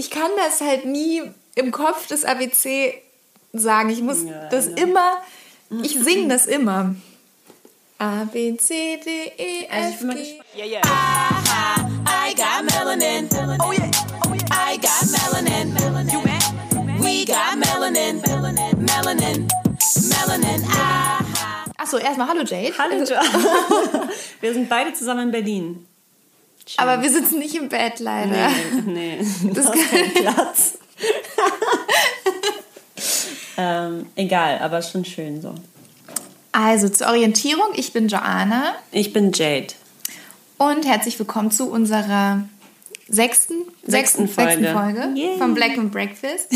ich kann das halt nie im Kopf des ABC sagen. Ich muss ja, das ja. immer, ich singe das immer. A, B, C, D, E, F, G. Yeah, yeah. I, I got melanin. Oh yeah. Oh yeah. I got melanin. You. We got melanin. Melanin. Melanin. Melanin. Achso, erstmal hallo Jade. Hallo Jade. wir sind beide zusammen in Berlin. Schön. Aber wir sitzen nicht im Bett leider. Nee, nee. Das ist kein Platz. ähm, egal, aber schon schön so. Also zur Orientierung, ich bin Joanna. Ich bin Jade. Und herzlich willkommen zu unserer sechsten, sechsten, Folge, sechsten Folge vom Black and Breakfast.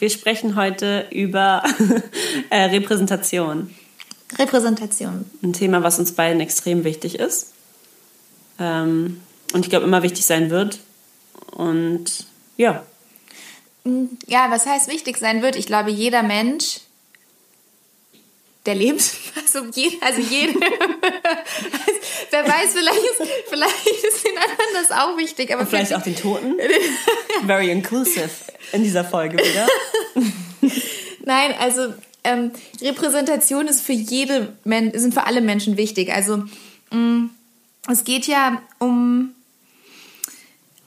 Wir sprechen heute über äh, Repräsentation. Repräsentation. Ein Thema, was uns beiden extrem wichtig ist. Ähm, und ich glaube, immer wichtig sein wird. Und ja. Ja, was heißt wichtig sein wird? Ich glaube, jeder Mensch der lebt. Also, jede, also jede. wer weiß, vielleicht ist, vielleicht ist den anderen das auch wichtig. Aber Und vielleicht auch den Toten. Very inclusive in dieser Folge wieder. Nein, also ähm, Repräsentation ist für jede sind für alle Menschen wichtig. Also mh, mm, es geht ja um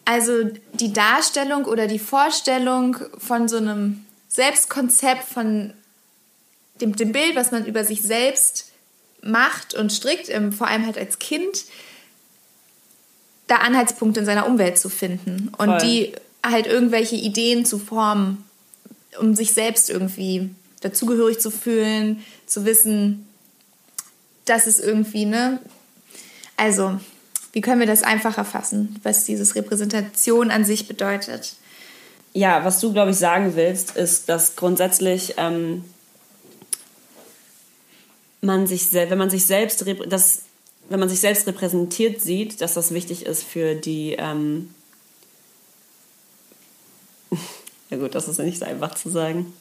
also die Darstellung oder die Vorstellung von so einem Selbstkonzept von dem, dem Bild, was man über sich selbst macht und strickt, ähm, vor allem halt als Kind, da Anhaltspunkte in seiner Umwelt zu finden und Voll. die halt irgendwelche Ideen zu formen, um sich selbst irgendwie dazugehörig zu fühlen, zu wissen, dass es irgendwie, ne? Also, wie können wir das einfacher fassen, was dieses Repräsentation an sich bedeutet? Ja, was du, glaube ich, sagen willst, ist, dass grundsätzlich ähm, man sich, wenn man sich selbst, das, wenn man sich selbst repräsentiert sieht, dass das wichtig ist für die, ähm ja gut, das ist ja nicht so einfach zu sagen.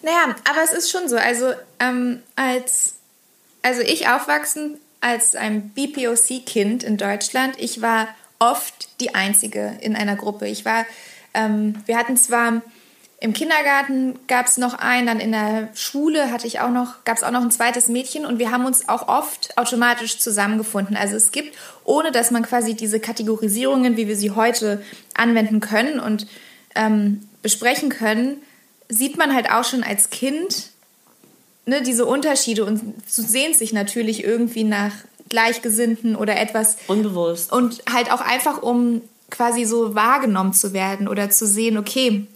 Naja, aber es ist schon so. Also ähm, als, also ich aufwachsen als ein BPOC-Kind in Deutschland, ich war oft die Einzige in einer Gruppe. Ich war, ähm, wir hatten zwar im Kindergarten gab es noch einen, dann in der Schule hatte ich auch noch, gab es auch noch ein zweites Mädchen und wir haben uns auch oft automatisch zusammengefunden. Also es gibt, ohne dass man quasi diese Kategorisierungen, wie wir sie heute anwenden können und ähm, besprechen können, sieht man halt auch schon als Kind ne, diese Unterschiede und sehnt sich natürlich irgendwie nach Gleichgesinnten oder etwas. Unbewusst. Und halt auch einfach, um quasi so wahrgenommen zu werden oder zu sehen, okay,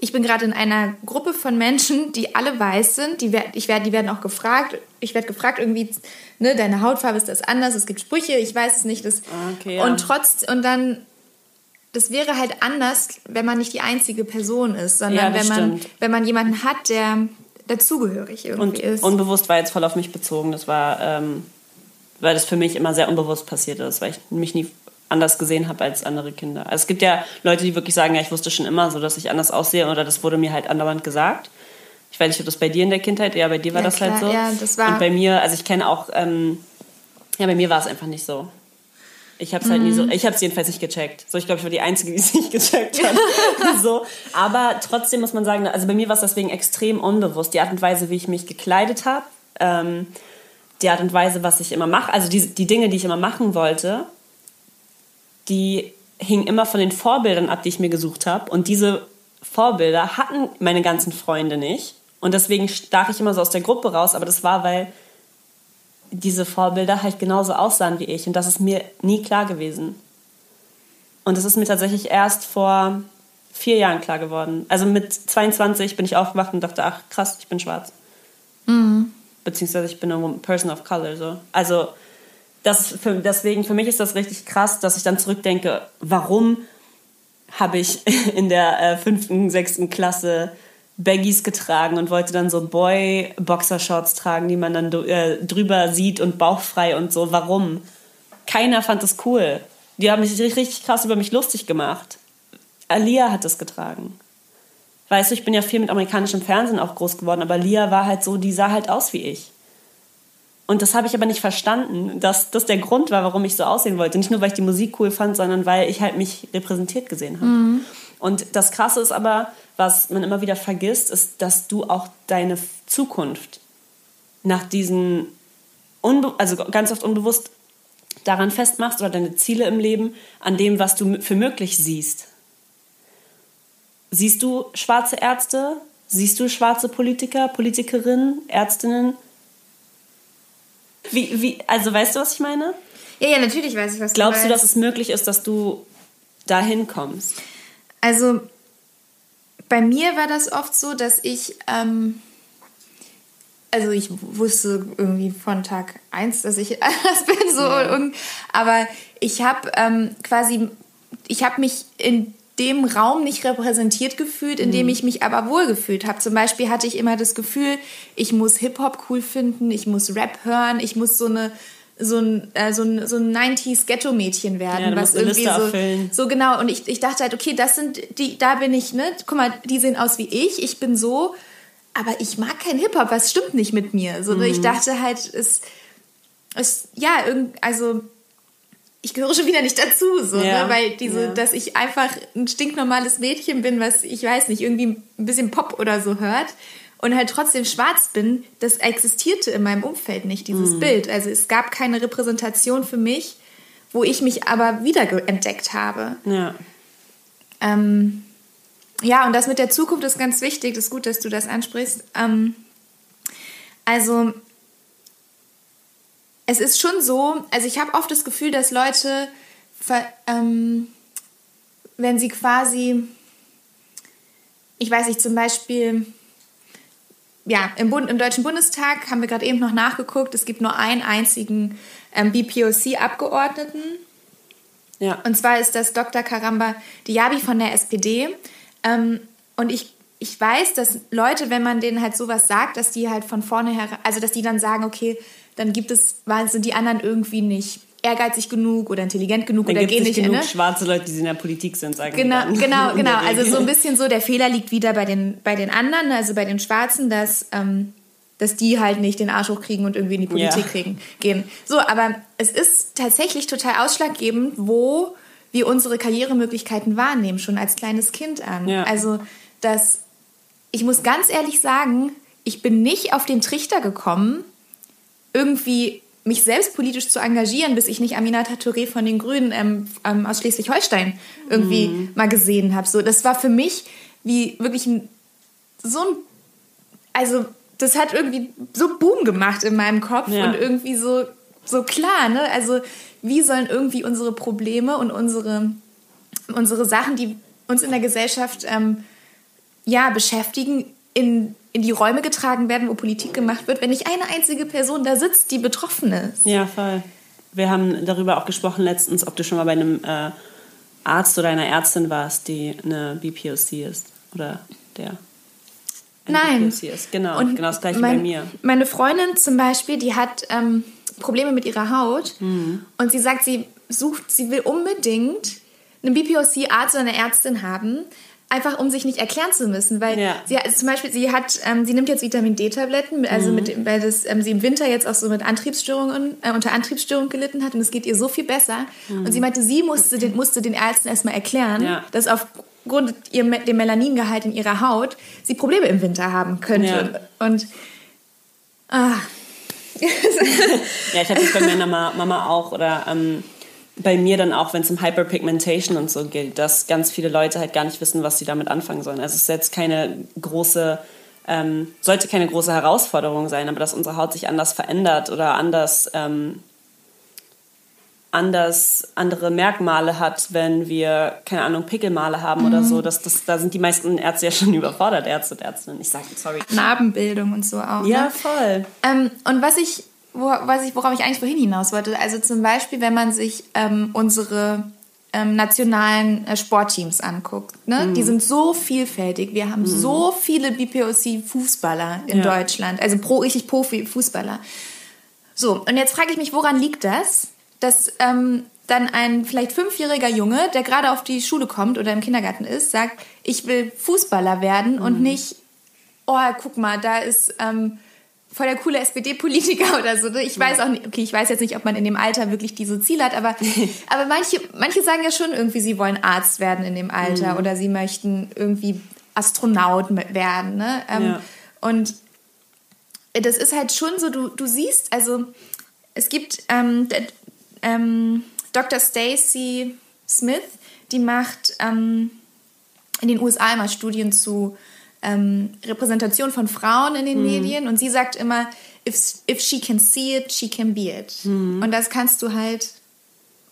ich bin gerade in einer Gruppe von Menschen, die alle weiß sind. Die, ich werd, die werden auch gefragt. Ich werde gefragt, irgendwie, ne, deine Hautfarbe ist das anders, es gibt Sprüche, ich weiß es nicht. Das, ah, okay, ja. Und trotz, und dann, das wäre halt anders, wenn man nicht die einzige Person ist, sondern ja, wenn, man, wenn man jemanden hat, der dazugehörig irgendwie und ist. Unbewusst war jetzt voll auf mich bezogen. Das war, ähm, weil das für mich immer sehr unbewusst passiert ist, weil ich mich nie anders gesehen habe als andere Kinder. Also es gibt ja Leute, die wirklich sagen, ja, ich wusste schon immer so, dass ich anders aussehe oder das wurde mir halt andauernd gesagt. Ich weiß nicht, ob das bei dir in der Kindheit, ja, bei dir war ja, das halt klar, halt so. Ja, das war Und bei mir, also ich kenne auch, ähm, ja, bei mir war es einfach nicht so. Ich habe es halt mhm. nie so, mhm. ich habe es jedenfalls nicht gecheckt. So, ich glaube, ich war die Einzige, die es nicht gecheckt hat. so, aber trotzdem muss man sagen, also bei mir war es deswegen extrem unbewusst. Die Art und Weise, wie ich mich gekleidet habe, ähm, die Art und Weise, was ich immer mache, also die, die Dinge, die ich immer machen wollte, die hing immer von den Vorbildern ab, die ich mir gesucht habe. Und diese Vorbilder hatten meine ganzen Freunde nicht. Und deswegen stach ich immer so aus der Gruppe raus. Aber das war, weil diese Vorbilder halt genauso aussahen wie ich. Und das ist mir nie klar gewesen. Und das ist mir tatsächlich erst vor vier Jahren klar geworden. Also mit 22 bin ich aufgewacht und dachte, ach krass, ich bin schwarz. Mhm. Beziehungsweise ich bin eine Person of Color. So. Also das für, deswegen, für mich ist das richtig krass, dass ich dann zurückdenke, warum habe ich in der äh, fünften, sechsten Klasse Baggies getragen und wollte dann so Boy-Boxershorts tragen, die man dann äh, drüber sieht und bauchfrei und so. Warum? Keiner fand das cool. Die haben sich richtig krass über mich lustig gemacht. Alia hat das getragen. Weißt du, ich bin ja viel mit amerikanischem Fernsehen auch groß geworden, aber Lia war halt so, die sah halt aus wie ich. Und das habe ich aber nicht verstanden, dass das der Grund war, warum ich so aussehen wollte. Nicht nur, weil ich die Musik cool fand, sondern weil ich halt mich repräsentiert gesehen habe. Mhm. Und das Krasse ist aber, was man immer wieder vergisst, ist, dass du auch deine Zukunft nach diesen, unbe also ganz oft unbewusst daran festmachst oder deine Ziele im Leben an dem, was du für möglich siehst. Siehst du schwarze Ärzte? Siehst du schwarze Politiker, Politikerinnen, Ärztinnen? Wie, wie, also weißt du, was ich meine? Ja, ja, natürlich weiß ich, was Glaubst du du, dass es möglich ist, dass du dahin kommst? Also bei mir war das oft so, dass ich, ähm, also ich wusste irgendwie von Tag 1, dass ich anders bin, so, und, aber ich habe ähm, quasi, ich habe mich in dem Raum nicht repräsentiert gefühlt, in dem Mhm. ich mich aber wohl gefühlt habe. Zum Beispiel hatte ich immer das Gefühl, ich muss Hip-Hop cool finden, ich muss Rap hören, ich muss so eine so ein, äh, so ein, so ein 90s Ghetto-Mädchen werden, Ja, was irgendwie so, erfüllen. so genau. Und ich, ich dachte halt, okay, das sind die, da bin ich, ne? Guck mal, die sehen aus wie ich, ich bin so, aber ich mag kein Hip-Hop, was stimmt nicht mit mir? So, ne? Mhm. Ich dachte halt, es, es ja, irgend, also ich gehöre schon wieder nicht dazu, so, Ja, ne? weil diese, ja. dass ich einfach ein stinknormales Mädchen bin, was ich weiß nicht, irgendwie ein bisschen Pop oder so hört und halt trotzdem schwarz bin, das existierte in meinem Umfeld nicht, dieses Mhm. Bild. Also es gab keine Repräsentation für mich, wo ich mich aber wiederentdeckt habe. Ja. Ähm, ja, und das mit der Zukunft ist ganz wichtig. Das ist gut, dass du das ansprichst. Ähm, also, es ist schon so, also ich habe oft das Gefühl, dass Leute, ähm, wenn sie quasi, ich weiß nicht, zum Beispiel, ja, im, Bund, im Deutschen Bundestag haben wir gerade eben noch nachgeguckt, es gibt nur einen einzigen ähm, BPOC-Abgeordneten. Ja. Und zwar ist das Dr. Karamba Diaby von der SPD. Ähm, und ich, ich weiß, dass Leute, wenn man denen halt sowas sagt, dass die halt von vorne her, also dass die dann sagen, okay, dann gibt es, weil sind die anderen irgendwie nicht ehrgeizig genug oder intelligent genug Dann oder gehen nicht genug ne? schwarze Leute, die in der Politik sind, sagen Genau, genau, genau. Also so ein bisschen so, der Fehler liegt wieder bei den, bei den anderen, also bei den Schwarzen, dass, ähm, dass die halt nicht den Arsch hochkriegen und irgendwie in die Politik Ja. kriegen, gehen. So, aber es ist tatsächlich total ausschlaggebend, wo wir unsere Karrieremöglichkeiten wahrnehmen, schon als kleines Kind an. Ja. Also, dass ich muss ganz ehrlich sagen, ich bin nicht auf den Trichter gekommen, irgendwie mich selbst politisch zu engagieren, bis ich nicht Aminata Touré von den Grünen ähm, ähm, aus Schleswig-Holstein irgendwie Mhm. mal gesehen habe. So, das war für mich wie wirklich ein, so ein, also das hat irgendwie so Boom gemacht in meinem Kopf Ja. und irgendwie so, so klar, ne? Also wie sollen irgendwie unsere Probleme und unsere, unsere Sachen, die uns in der Gesellschaft ähm, ja, beschäftigen, in, in die Räume getragen werden, wo Politik gemacht wird, wenn nicht eine einzige Person da sitzt, die betroffen ist. Ja, voll. Wir haben darüber auch gesprochen letztens, ob du schon mal bei einem äh, Arzt oder einer Ärztin warst, die eine BPOC ist. Oder der ein Nein. BPOC ist. Genau, Und genau das gleiche mein, bei mir. Meine Freundin zum Beispiel, die hat ähm, Probleme mit ihrer Haut Mhm. und sie sagt, sie sucht, sie will unbedingt einen BPOC-Arzt oder eine Ärztin haben, einfach um sich nicht erklären zu müssen, weil Ja. sie hat, zum Beispiel, sie hat, ähm, sie nimmt jetzt Vitamin D-Tabletten, also Mhm. mit, weil das, ähm, sie im Winter jetzt auch so mit Antriebsstörungen, äh, unter Antriebsstörungen gelitten hat und es geht ihr so viel besser. Und sie meinte, sie musste den, musste den Ärzten erstmal erklären, Mhm. Ja. dass aufgrund ihr, dem Melaningehalt in ihrer Haut sie Probleme im Winter haben könnte. Und ah, Ja, ich hatte es bei meiner Ma- Mama auch oder ähm, bei mir dann auch, wenn es um Hyperpigmentation und so geht, dass ganz viele Leute halt gar nicht wissen, was sie damit anfangen sollen. Also es ist jetzt keine große, ähm, sollte keine große Herausforderung sein, aber dass unsere Haut sich anders verändert oder anders, ähm, anders andere Merkmale hat, wenn wir, keine Ahnung, Pickelmale haben oder so. Das, das, da sind die meisten Ärzte ja schon überfordert, Ärzte und Ärztinnen. Ich sage, sorry. Narbenbildung und so auch. Ja, Ne? voll. Ähm, und was ich, wo, was ich, worauf ich eigentlich vorhin hinaus wollte, also zum Beispiel, wenn man sich ähm, unsere ähm, nationalen äh, Sportteams anguckt, ne? die sind so vielfältig. Wir haben so viele BPOC-Fußballer in Ja. Deutschland, also pro, richtig Profi-Fußballer. So, und jetzt frage ich mich, woran liegt das, dass ähm, dann ein vielleicht fünfjähriger Junge, der gerade auf die Schule kommt oder im Kindergarten ist, sagt, ich will Fußballer werden und nicht, oh, guck mal, da ist ähm, voll der coole SPD-Politiker oder so. Ne? Ich weiß auch nicht, okay, ich weiß jetzt nicht, ob man in dem Alter wirklich diese Ziele hat, aber, aber manche, manche sagen ja schon irgendwie, sie wollen Arzt werden in dem Alter mhm. oder sie möchten irgendwie Astronaut werden. Ne? Ähm, ja. Und das ist halt schon so, du, du siehst, also es gibt ähm, ähm, Dr. Stacy Smith, die macht ähm, in den USA immer Studien zu ähm, Repräsentation von Frauen in den mhm. Medien und sie sagt immer, if, if she can see it, she can be it. Mhm. Und das kannst du halt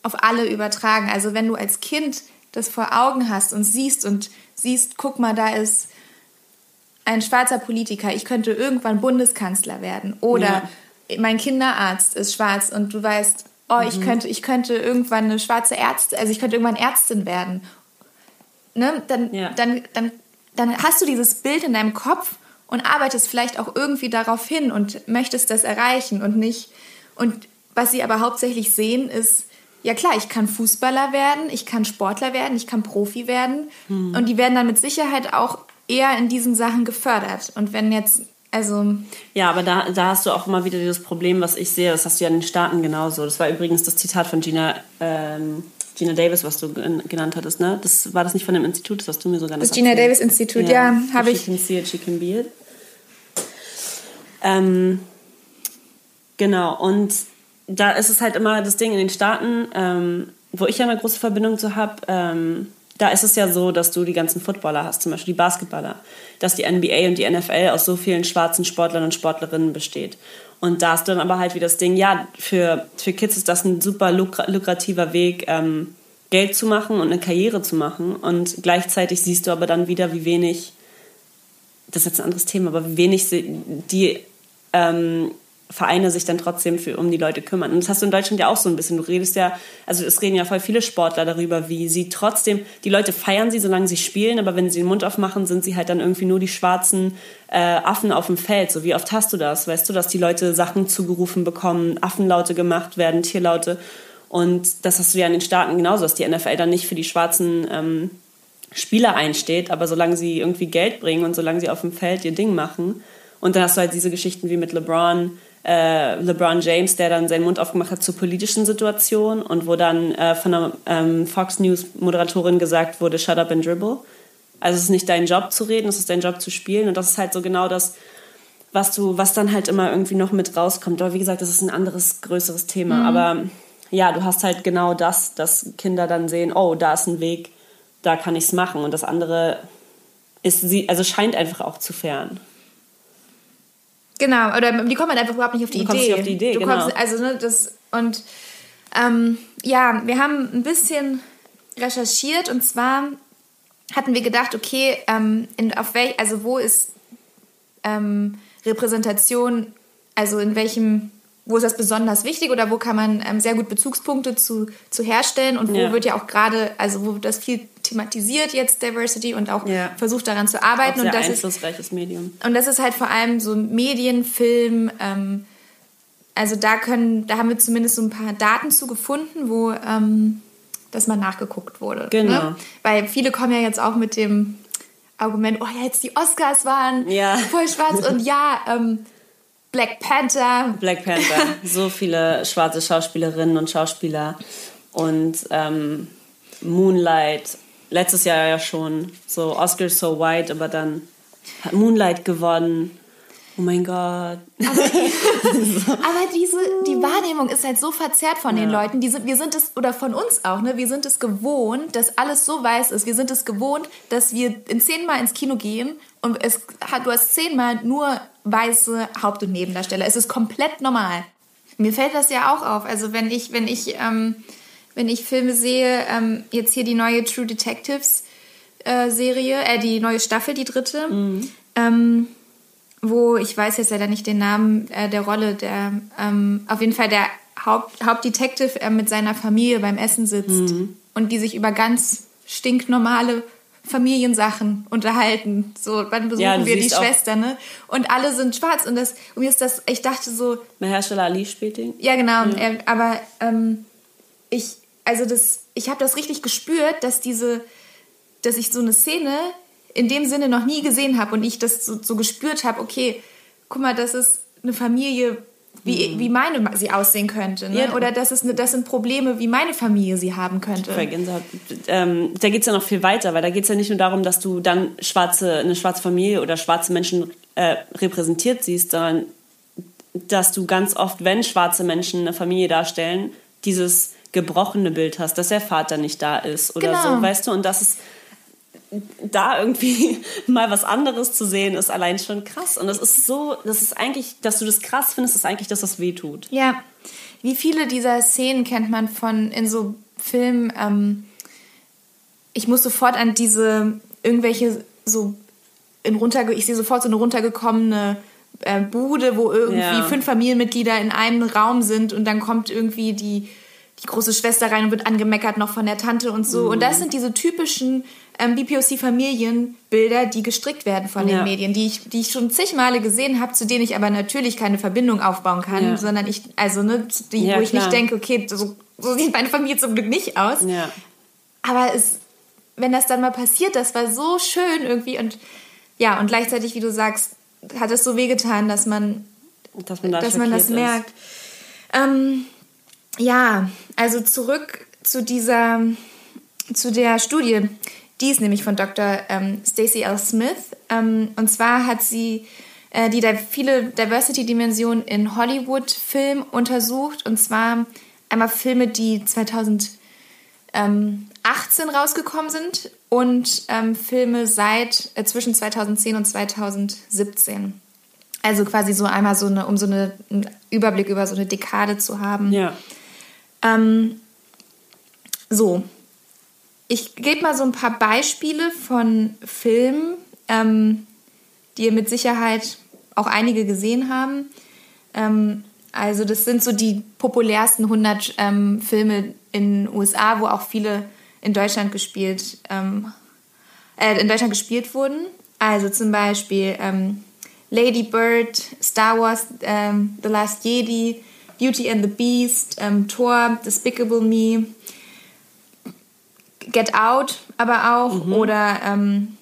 auf alle übertragen. Also wenn du als Kind das vor Augen hast und siehst und siehst, guck mal, da ist ein schwarzer Politiker, ich könnte irgendwann Bundeskanzler werden. Oder ja. mein Kinderarzt ist schwarz und du weißt, oh, ich, mhm. könnte, ich könnte irgendwann eine schwarze Ärztin, also ich könnte irgendwann Ärztin werden. Ne? Dann, ja. dann, dann dann hast du dieses Bild in deinem Kopf und arbeitest vielleicht auch irgendwie darauf hin und möchtest das erreichen und nicht. Und was sie aber hauptsächlich sehen, ist, ja klar, ich kann Fußballer werden, ich kann Sportler werden, ich kann Profi werden. Hm. Und die werden dann mit Sicherheit auch eher in diesen Sachen gefördert. Und wenn jetzt, also. Ja, aber da, da hast du auch immer wieder dieses Problem, was ich sehe, das hast du ja in den Staaten genauso. Das war übrigens das Zitat von Gina. Ähm Gina Davis, was du genannt hattest, ne? Das war das nicht von dem Institut, das hast du mir sogar Das Gina Davis Institut, ja, ja habe ich. She can see it, she can be it. Ähm, genau, und da ist es halt immer das Ding in den Staaten, ähm, wo ich ja eine große Verbindung zu habe, ähm, da ist es ja so, dass du die ganzen Footballer hast, zum Beispiel die Basketballer, dass die NBA und die NFL aus so vielen schwarzen Sportlern und Sportlerinnen besteht. Und da ist dann aber halt wieder das Ding, ja, für, für Kids ist das ein super lukrativer Weg, ähm, Geld zu machen und eine Karriere zu machen. Und gleichzeitig siehst du aber dann wieder, wie wenig, das ist jetzt ein anderes Thema, aber wie wenig die ähm, Vereine sich dann trotzdem für, um die Leute kümmern. Und das hast du in Deutschland ja auch so ein bisschen. Du redest ja, also es reden ja voll viele Sportler darüber, wie sie trotzdem, die Leute feiern sie, solange sie spielen, aber wenn sie den Mund aufmachen, sind sie halt dann irgendwie nur die schwarzen äh, Affen auf dem Feld. So wie oft hast du das? Weißt du, dass die Leute Sachen zugerufen bekommen, Affenlaute gemacht werden, Tierlaute. Und das hast du ja in den Staaten genauso, dass die NFL dann nicht für die schwarzen ähm, Spieler einsteht, aber solange sie irgendwie Geld bringen und solange sie auf dem Feld ihr Ding machen. Und dann hast du halt diese Geschichten wie mit LeBron, äh, LeBron James, der dann seinen Mund aufgemacht hat zur politischen Situation und wo dann äh, von einer ähm, Fox News Moderatorin gesagt wurde, shut up and dribble. Also es ist nicht dein Job zu reden, es ist dein Job zu spielen und das ist halt so genau das, was du, was dann halt immer irgendwie noch mit rauskommt. Aber wie gesagt, das ist ein anderes, größeres Thema. Mhm. Aber ja, du hast halt genau das, dass Kinder dann sehen, oh, da ist ein Weg, da kann ich es machen. Und das andere ist sie, also scheint einfach auch zu fern. Genau, oder die kommen halt einfach überhaupt nicht auf die du Idee. Nicht auf die Idee, du genau. Kommst, also, ne, das, und ähm, ja, wir haben ein bisschen recherchiert und zwar hatten wir gedacht, okay, ähm, in, auf welch, also wo ist ähm, Repräsentation, also in welchem wo ist das besonders wichtig oder wo kann man ähm, sehr gut Bezugspunkte zu, zu herstellen und wo ja. wird ja auch gerade, also wo wird das viel thematisiert jetzt Diversity und auch ja. versucht daran zu arbeiten. Auch sehr und das einflussreiches ist, Medium. Und das ist halt vor allem so Medien, Film, ähm, also da können, da haben wir zumindest so ein paar Daten zu gefunden, wo ähm, das mal nachgeguckt wurde. Ne? Genau. Ne? Weil viele kommen ja jetzt auch mit dem Argument, oh ja, jetzt die Oscars waren ja. voll schwarz und ja, ähm, Black Panther. Black Panther. So viele schwarze Schauspielerinnen und Schauspieler. Und ähm, Moonlight. Letztes Jahr ja schon. So Oscar So White, aber dann hat Moonlight gewonnen. Oh mein Gott. Aber, aber, diese, die Wahrnehmung ist halt so verzerrt von ja. den Leuten. Die sind, wir sind es, oder von uns auch, ne? Wir sind es gewohnt, dass alles so weiß ist. Wir sind es gewohnt, dass wir in zehnmal ins Kino gehen und es hat, du hast zehnmal nur weiße Haupt- und Nebendarsteller. Es ist komplett normal. Mir fällt das ja auch auf. Also wenn ich, wenn ich, ähm, wenn ich Filme sehe, ähm, jetzt hier die neue True Detectives äh, Serie, äh, die neue Staffel, die dritte, mhm. ähm, wo ich weiß jetzt leider nicht den Namen äh, der Rolle, der ähm, auf jeden Fall der Haupt, Hauptdetective äh, mit seiner Familie beim Essen sitzt mhm. und die sich über ganz stinknormale Familiensachen unterhalten. So, wann besuchen ja, wir die Schwester, ne? Und alle sind schwarz. Und das, und mir ist das, ich dachte so. Mahershala Ali spielt ihn. Ja, genau. Ja. Er, aber ähm, ich, also das, ich habe das richtig gespürt, dass diese, dass ich so eine Szene in dem Sinne noch nie gesehen habe und ich das so, so gespürt habe, okay, guck mal, das ist, eine Familie wie, Mhm. wie meine sie aussehen könnte. Ne? Ja. Oder das, ist eine, das sind Probleme, wie meine Familie sie haben könnte. Ähm, da geht es ja noch viel weiter, weil da geht es ja nicht nur darum, dass du dann schwarze, eine schwarze Familie oder schwarze Menschen äh, repräsentiert siehst, sondern dass du ganz oft, wenn schwarze Menschen eine Familie darstellen, dieses gebrochene Bild hast, dass der Vater nicht da ist oder Genau. so, weißt du, und dass es da irgendwie mal was anderes zu sehen, ist allein schon krass. Und das ist so, das ist eigentlich, dass du das krass findest, ist eigentlich, dass das weh tut. Ja. Wie viele dieser Szenen kennt man von in so Filmen? Ähm, ich muss sofort an diese irgendwelche so in runter, ich sehe sofort so eine runtergekommene äh, Bude, wo irgendwie Ja. fünf Familienmitglieder in einem Raum sind und dann kommt irgendwie die die große Schwester rein und wird angemeckert noch von der Tante und so. Und Mhm. das sind diese typischen ähm, BPOC-Familienbilder, die gestrickt werden von den Ja. Medien, die ich, die ich schon zig Male gesehen habe, zu denen ich aber natürlich keine Verbindung aufbauen kann, Ja. sondern ich, also ne, die, Ja, wo ich klar. nicht denke, okay, so, so sieht meine Familie zum Glück nicht aus. Aber es, wenn das dann mal passiert, das war so schön irgendwie und ja, und gleichzeitig, wie du sagst, hat es so wehgetan, dass man Dass man, da dass man das merkt. Ähm, ja, also zurück zu dieser, zu der Studie. Die ist nämlich von Dr. Ähm, Stacey L. Smith. Ähm, und zwar hat sie äh, die di- viele Diversity-Dimensionen in Hollywood-Filmen untersucht. Und zwar einmal Filme, die 2018 rausgekommen sind und ähm, Filme seit äh, zwischen 2010 und 2017. Also quasi so einmal so eine, um so eine, einen Überblick über so eine Dekade zu haben. Ja. Ähm, so, ich gebe mal so ein paar Beispiele von Filmen, ähm, die ihr mit Sicherheit auch einige gesehen haben. Ähm, also das sind so die populärsten 100 ähm, Filme in den USA, wo auch viele in Deutschland gespielt, ähm, äh, in Deutschland gespielt wurden. Also zum Beispiel ähm, Lady Bird, Star Wars, ähm, The Last Jedi, Beauty and the Beast, ähm, Thor, Despicable Me, Get Out, aber auch oder ähm,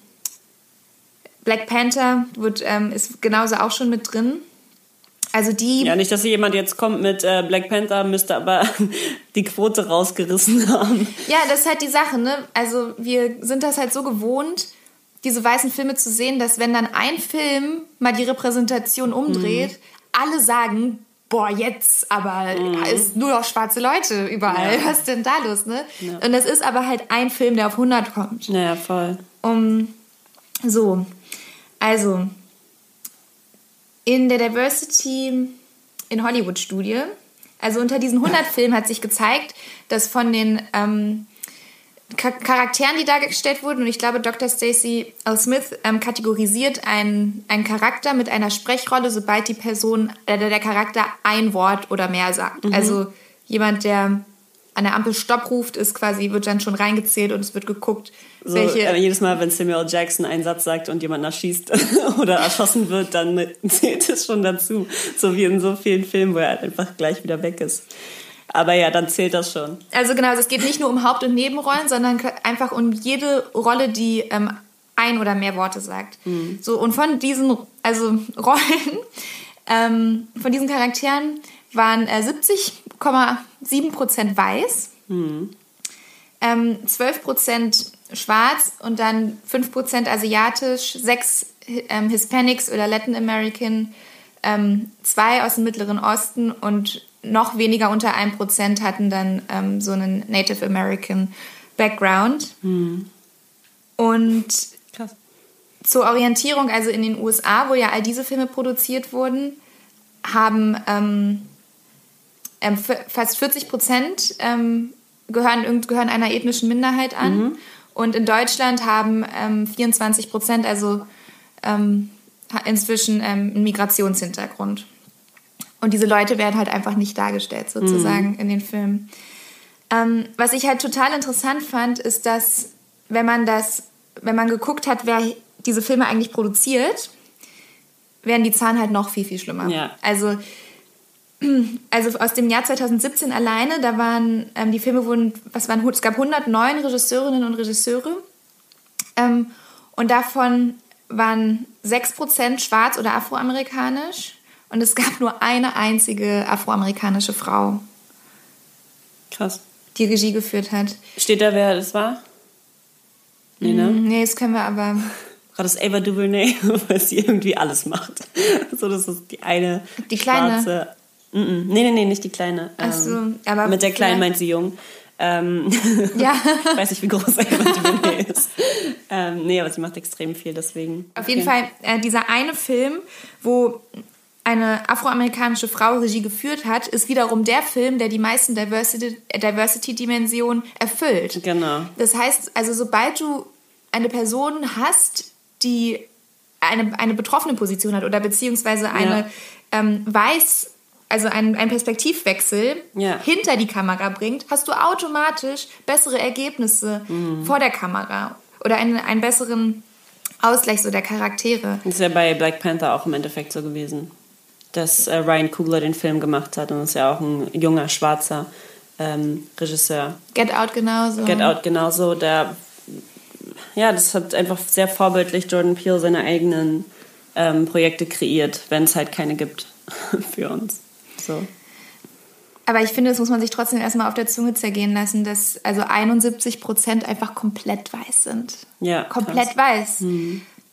Black Panther wird, ähm, ist genauso auch schon mit drin. Also die Ja, nicht, dass hier jemand jetzt kommt mit äh, Black Panther, müsste aber die Quote rausgerissen haben. Ja, das ist halt die Sache, ne? Also wir sind das halt so gewohnt, diese weißen Filme zu sehen, dass wenn dann ein Film mal die Repräsentation umdreht, alle sagen, boah, jetzt aber ist nur noch schwarze Leute überall. Ja. Was ist denn da los, ne? Und das ist aber halt ein Film, der auf 100 kommt. Naja, voll. Um, so, also in der Diversity in Hollywood Studie, also unter diesen 100 Filmen hat sich gezeigt, dass von den ähm, Charakteren, die dargestellt wurden, und ich glaube, Dr. Stacey L. Smith ähm, kategorisiert einen, einen Charakter mit einer Sprechrolle, sobald die Person, äh, der Charakter ein Wort oder mehr sagt. Also jemand, der an der Ampel Stopp ruft, ist quasi, wird dann schon reingezählt und es wird geguckt, So, welche. äh, jedes Mal, wenn Samuel. Jackson einen Satz sagt und jemand erschießt oder erschossen wird, dann zählt es schon dazu. So wie in so vielen Filmen, wo er halt einfach gleich wieder weg ist. Aber ja, dann zählt das schon. Also genau, also es geht nicht nur um Haupt- und Nebenrollen, sondern einfach um jede Rolle, die ähm, ein oder mehr Worte sagt. So und von diesen also Rollen, ähm, von diesen Charakteren waren äh, 70,7 Prozent weiß, ähm, 12 Prozent schwarz und dann 5 Prozent asiatisch, 6 ähm, Hispanics oder Latin American, ähm, zwei aus dem Mittleren Osten und noch weniger unter 1 Prozent hatten dann ähm, so einen Native American Background. Und Krass. zur Orientierung, also in den USA, wo ja all diese Filme produziert wurden, haben ähm, ähm, fast 40 Prozent ähm, gehören, gehören einer ethnischen Minderheit an. Und in Deutschland haben ähm, 24 Prozent, also ähm, inzwischen ähm, einen Migrationshintergrund. Und diese Leute werden halt einfach nicht dargestellt, sozusagen, in den Filmen. Ähm, was ich halt total interessant fand, ist, dass wenn man das, wenn man geguckt hat, wer diese Filme eigentlich produziert, werden die Zahlen halt noch viel, viel schlimmer. Ja. Also, also aus dem Jahr 2017 alleine, da waren ähm, die Filme wurden, was waren, es gab 109 Regisseurinnen und Regisseure ähm, und davon waren 6% schwarz oder afroamerikanisch und es gab nur eine einzige afroamerikanische Frau. Krass. Die Regie geführt hat. Steht da, wer das war? Nee, ne? Mm, nee, das können wir aber. War das Ava DuVernay, weil sie irgendwie alles macht. so, das ist die eine Die kleine? schwarze... Mm -mm. Nee, nee, nee, nicht die kleine. Ach so, Ähm, aber Mit der Kleinen meint sie jung. Ähm, Ja. ich weiß nicht, wie groß Ava DuVernay ist. Ähm, nee, aber sie macht extrem viel, deswegen. Auf jeden Fall, äh, dieser eine Film, wo eine afroamerikanische Frau Regie geführt hat, ist wiederum der Film, der die meisten Diversity- äh, Diversity-Dimensionen erfüllt. Genau. Das heißt, also sobald du eine Person hast, die eine, eine betroffene Position hat oder beziehungsweise eine ähm, weiß, also einen, einen Perspektivwechsel Ja. hinter die Kamera bringt, hast du automatisch bessere Ergebnisse Mhm. vor der Kamera oder einen, einen besseren Ausgleich so der Charaktere. Das ist ja bei Black Panther auch im Endeffekt so gewesen. Dass äh, Ryan Coogler den Film gemacht hat und ist ja auch ein junger, schwarzer ähm, Regisseur. Get Out genauso. Get Out genauso. Der, ja, das hat einfach sehr vorbildlich Jordan Peele seine eigenen ähm, Projekte kreiert, wenn es halt keine gibt für uns. So. Aber ich finde, das muss man sich trotzdem erstmal auf der Zunge zergehen lassen, dass also 71 Prozent einfach komplett weiß sind. Ja, Komplett krass. weiß.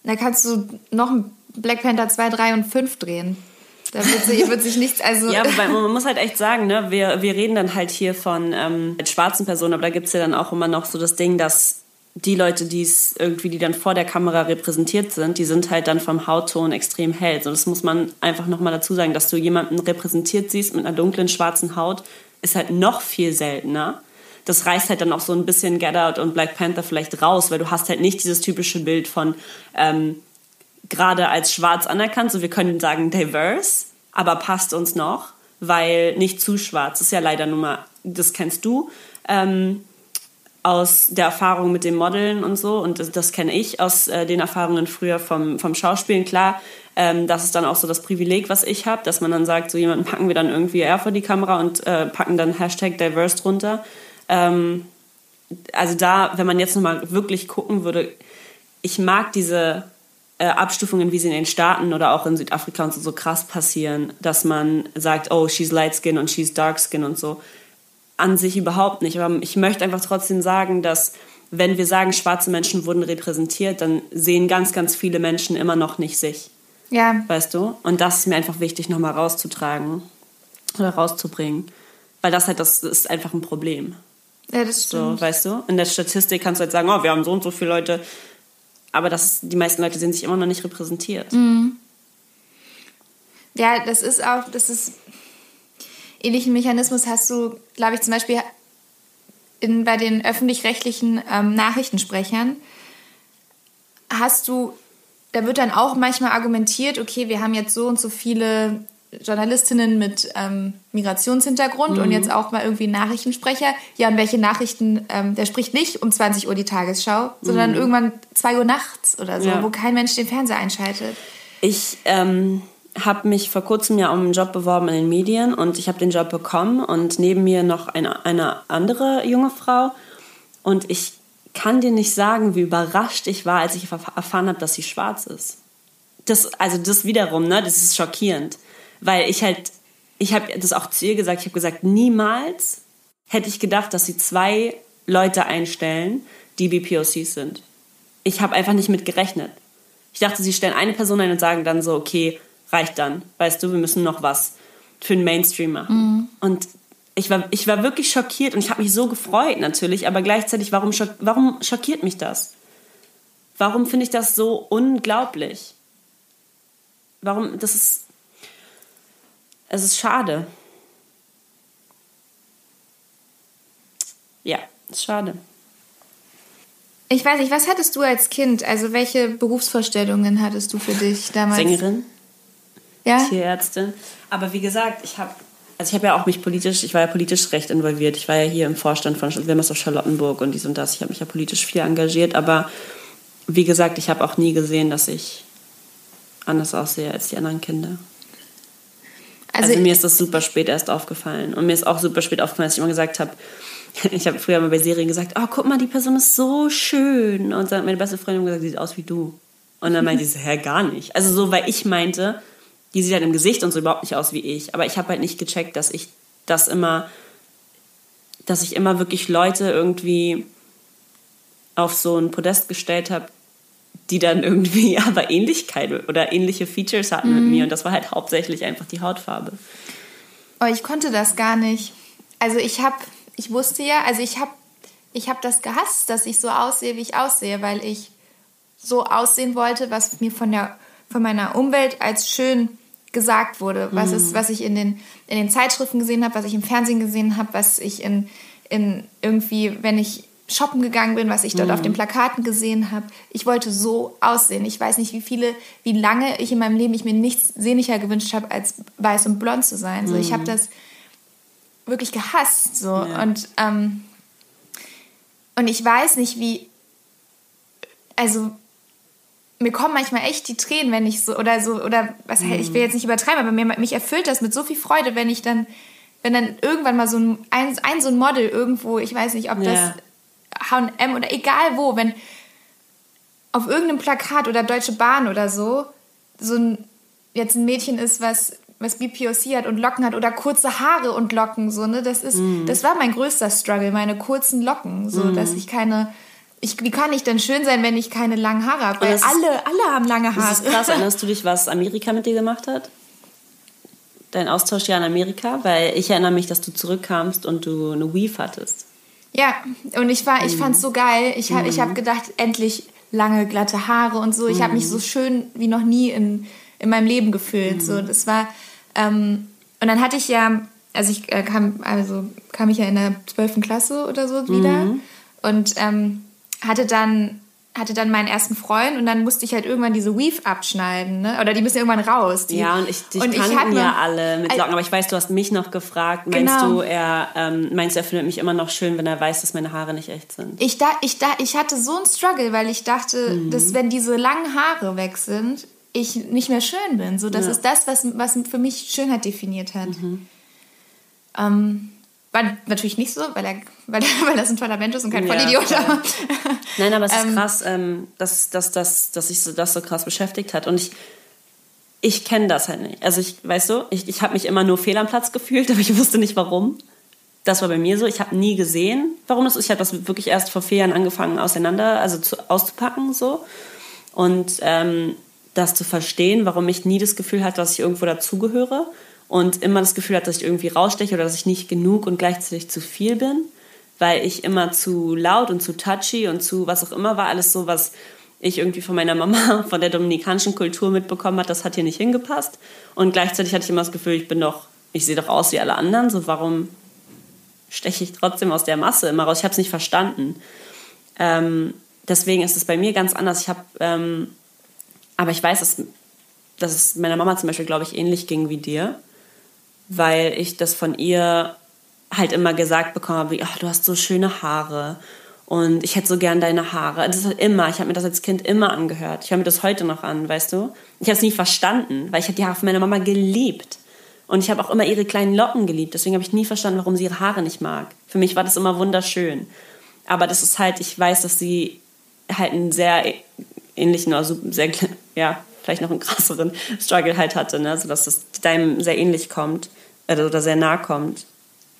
Da kannst du noch ein Black Panther 2, 3 und 5 drehen. Da wird sich, wird sich nichts, also. Ja, wobei man muss halt echt sagen, ne, wir, wir reden dann halt hier von ähm, schwarzen Personen, aber da gibt's ja dann auch immer noch so das Ding, dass die Leute, die es irgendwie, die dann vor der Kamera repräsentiert sind, die sind halt dann vom Hautton extrem hell. So, das muss man einfach nochmal dazu sagen, dass du jemanden repräsentiert siehst mit einer dunklen, schwarzen Haut, ist halt noch viel seltener. Das reißt halt dann auch so ein bisschen Get Out und Black Panther vielleicht raus, weil du hast halt nicht dieses typische Bild von ähm, gerade als schwarz anerkannt, so wir können sagen diverse, aber passt uns noch, weil nicht zu schwarz ist ja leider nun mal, das kennst du, ähm, aus der Erfahrung mit dem Modeln und so und das, das kenne ich aus äh, den Erfahrungen früher vom, vom Schauspielen. Klar, ähm, das ist dann auch so das Privileg, was ich habe, dass man dann sagt, so jemanden packen wir dann irgendwie eher vor die Kamera und äh, packen dann Hashtag diverse drunter. Ähm, also da, wenn man jetzt nochmal wirklich gucken würde, ich mag diese äh, Abstufungen, wie sie in den Staaten oder auch in Südafrika und so, so krass passieren, dass man sagt, oh, she's light skin und she's dark skin und so. An sich überhaupt nicht. Aber ich möchte einfach trotzdem sagen, dass wenn wir sagen, schwarze Menschen wurden repräsentiert, dann sehen ganz, ganz viele Menschen immer noch nicht sich. ja, Weißt du? Und das ist mir einfach wichtig, nochmal rauszutragen oder rauszubringen. Weil das halt, das ist einfach ein Problem. ja, das So, stimmt. weißt du? In der Statistik kannst du halt sagen, oh, wir haben so und so viele Leute. Aber das, die meisten Leute sehen sich immer noch nicht repräsentiert. Ja, das ist auch, das ist ähnlichen Mechanismus hast du, glaube ich, zum Beispiel in, bei den öffentlich-rechtlichen ähm, Nachrichtensprechern hast du, da wird dann auch manchmal argumentiert, okay, wir haben jetzt so und so viele Journalistinnen mit ähm, Migrationshintergrund und jetzt auch mal irgendwie Nachrichtensprecher. Ja, und welche Nachrichten, ähm, der spricht nicht um 20 Uhr die Tagesschau, sondern irgendwann 2 Uhr nachts oder so, Ja. wo kein Mensch den Fernseher einschaltet. Ich ähm, habe mich vor kurzem ja um einen Job beworben in den Medien und ich habe den Job bekommen und neben mir noch eine, eine andere junge Frau und ich kann dir nicht sagen, wie überrascht ich war, als ich erf- erfahren habe, dass sie schwarz ist. Das, also das wiederum, ne, das ist schockierend, weil ich halt, ich habe das auch zu ihr gesagt, ich habe gesagt, niemals hätte ich gedacht, dass sie zwei Leute einstellen, die BPOCs sind. Ich habe einfach nicht mit gerechnet. Ich dachte, sie stellen eine Person ein und sagen dann so, okay, reicht dann. Weißt du, wir müssen noch was für den Mainstream machen. Und ich war, ich war wirklich schockiert und ich habe mich so gefreut natürlich, aber gleichzeitig, warum, schock, warum schockiert mich das? Warum finde ich das so unglaublich? Warum, das ist, es ist schade. Ja, ist schade. Ich weiß nicht, was hattest du als Kind? Also welche Berufsvorstellungen hattest du für dich damals? Sängerin? Ja? Tierärztin. Aber wie gesagt, ich habe also ich habe ja auch mich politisch, ich war ja politisch recht involviert. Ich war ja hier im Vorstand von Wilmersdorf Charlottenburg und dies und das. Ich habe mich ja politisch viel engagiert, aber wie gesagt, ich habe auch nie gesehen, dass ich anders aussehe als die anderen Kinder. Also, Also, mir ist das super spät erst aufgefallen. Und mir ist auch super spät aufgefallen, dass ich immer gesagt habe, ich habe früher mal bei Serien gesagt, oh, guck mal, die Person ist so schön. Und dann hat meine beste Freundin gesagt, sie sieht aus wie du. Und dann meinte ich so, hä, gar nicht. Also so, weil ich meinte, die sieht halt im Gesicht und so überhaupt nicht aus wie ich. Aber ich habe halt nicht gecheckt, dass ich das immer, dass ich immer wirklich Leute irgendwie auf so ein Podest gestellt habe, die dann irgendwie aber Ähnlichkeit oder ähnliche Features hatten mhm. mit mir. Und das war halt hauptsächlich einfach die Hautfarbe. Aber ich konnte das gar nicht. Also ich habe, ich wusste ja, also ich habe ich hab das gehasst, dass ich so aussehe, wie ich aussehe, weil ich so aussehen wollte, was mir von, der, von meiner Umwelt als schön gesagt wurde, was, mhm. ist, was ich in den, in den Zeitschriften gesehen habe, was ich im Fernsehen gesehen habe, was ich in, in irgendwie, wenn ich shoppen gegangen bin, was ich dort mhm. auf den Plakaten gesehen habe. Ich wollte so aussehen. Ich weiß nicht, wie viele, wie lange ich in meinem Leben ich mir nichts sehnlicher gewünscht habe, als weiß und blond zu sein. So, ich habe mhm. das wirklich gehasst. So ja. und ähm, und ich weiß nicht, wie also mir kommen manchmal echt die Tränen, wenn ich so oder so oder was mhm. ich will jetzt nicht übertreiben, aber mir, mich erfüllt das mit so viel Freude, wenn ich dann wenn dann irgendwann mal so ein, ein, ein so ein Model irgendwo, ich weiß nicht, ob ja. das H&M oder egal wo, wenn auf irgendeinem Plakat oder Deutsche Bahn oder so so ein jetzt ein Mädchen ist, was was BPOC hat und Locken hat oder kurze Haare und Locken so ne, das ist mm. das war mein größter Struggle, meine kurzen Locken, so mm. dass ich keine ich, wie kann ich denn schön sein, wenn ich keine langen Haare habe? Weil alle, alle haben lange Haare. Das ist krass. Erinnerst du dich, was Amerika mit dir gemacht hat? Dein Austauschjahr in Amerika? Weil ich erinnere mich, dass du zurückkamst und du eine Weave hattest. Ja, und ich war, ich fand's so geil. Ich, mhm. ich habe gedacht, endlich lange glatte Haare und so. Ich mhm. habe mich so schön wie noch nie in, in meinem Leben gefühlt. Mhm. So, das war ähm, und dann hatte ich ja, also ich äh, kam, also kam ich ja in der 12. Klasse oder so wieder mhm. und ähm, hatte dann hatte dann meinen ersten Freund und dann musste ich halt irgendwann diese Weave abschneiden, ne? Oder die müssen irgendwann raus. Die. Ja, und ich, dich und kannten ich ja alle mit Locken, aber ich weiß, du hast mich noch gefragt. Meinst genau. du, er ähm, meinst du, er findet mich immer noch schön, wenn er weiß, dass meine Haare nicht echt sind? Ich da, ich da, ich hatte so einen Struggle, weil ich dachte, mhm. dass wenn diese langen Haare weg sind, ich nicht mehr schön bin. So, das ja. ist das, was, was für mich Schönheit definiert hat. Mhm. Ähm, war natürlich nicht so, weil er, weil, weil das ein toller Mensch ist und kein ja, Vollidiot. Aber Nein, aber es ist ähm, krass, ähm, dass, dass, dass, dass sich so, das so krass beschäftigt hat. Und ich, ich kenne das halt nicht. Also ich, weißt du, ich, ich habe mich immer nur fehl am Platz gefühlt, aber ich wusste nicht warum. Das war bei mir so. Ich habe nie gesehen, warum das ist. Ich habe das wirklich erst vor vier Jahren angefangen auseinander, also zu, auszupacken so. Und ähm, das zu verstehen, warum ich nie das Gefühl hatte, dass ich irgendwo dazugehöre und immer das Gefühl hatte, dass ich irgendwie raussteche oder dass ich nicht genug und gleichzeitig zu viel bin, weil ich immer zu laut und zu touchy und zu was auch immer war, alles so, was ich irgendwie von meiner Mama, von der dominikanischen Kultur mitbekommen hat, das hat hier nicht hingepasst. Und gleichzeitig hatte ich immer das Gefühl, ich bin doch, ich sehe doch aus wie alle anderen, so warum steche ich trotzdem aus der Masse immer raus? Ich habe es nicht verstanden. Ähm, deswegen ist es bei mir ganz anders. Ich habe, ähm, aber ich weiß, dass, dass es meiner Mama zum Beispiel, glaube ich, ähnlich ging wie dir weil ich das von ihr halt immer gesagt bekommen habe, ach, du hast so schöne Haare und ich hätte so gern deine Haare. Das ist immer, ich habe mir das als Kind immer angehört. Ich höre mir das heute noch an, weißt du? Ich habe es nie verstanden, weil ich habe die Haare von meiner Mama geliebt. Und ich habe auch immer ihre kleinen Locken geliebt. Deswegen habe ich nie verstanden, warum sie ihre Haare nicht mag. Für mich war das immer wunderschön. Aber das ist halt, ich weiß, dass sie halt einen sehr ähnlichen, also sehr, ja, vielleicht noch einen krasseren Struggle halt hatte, ne? so dass es deinem sehr ähnlich kommt äh, oder sehr nah kommt.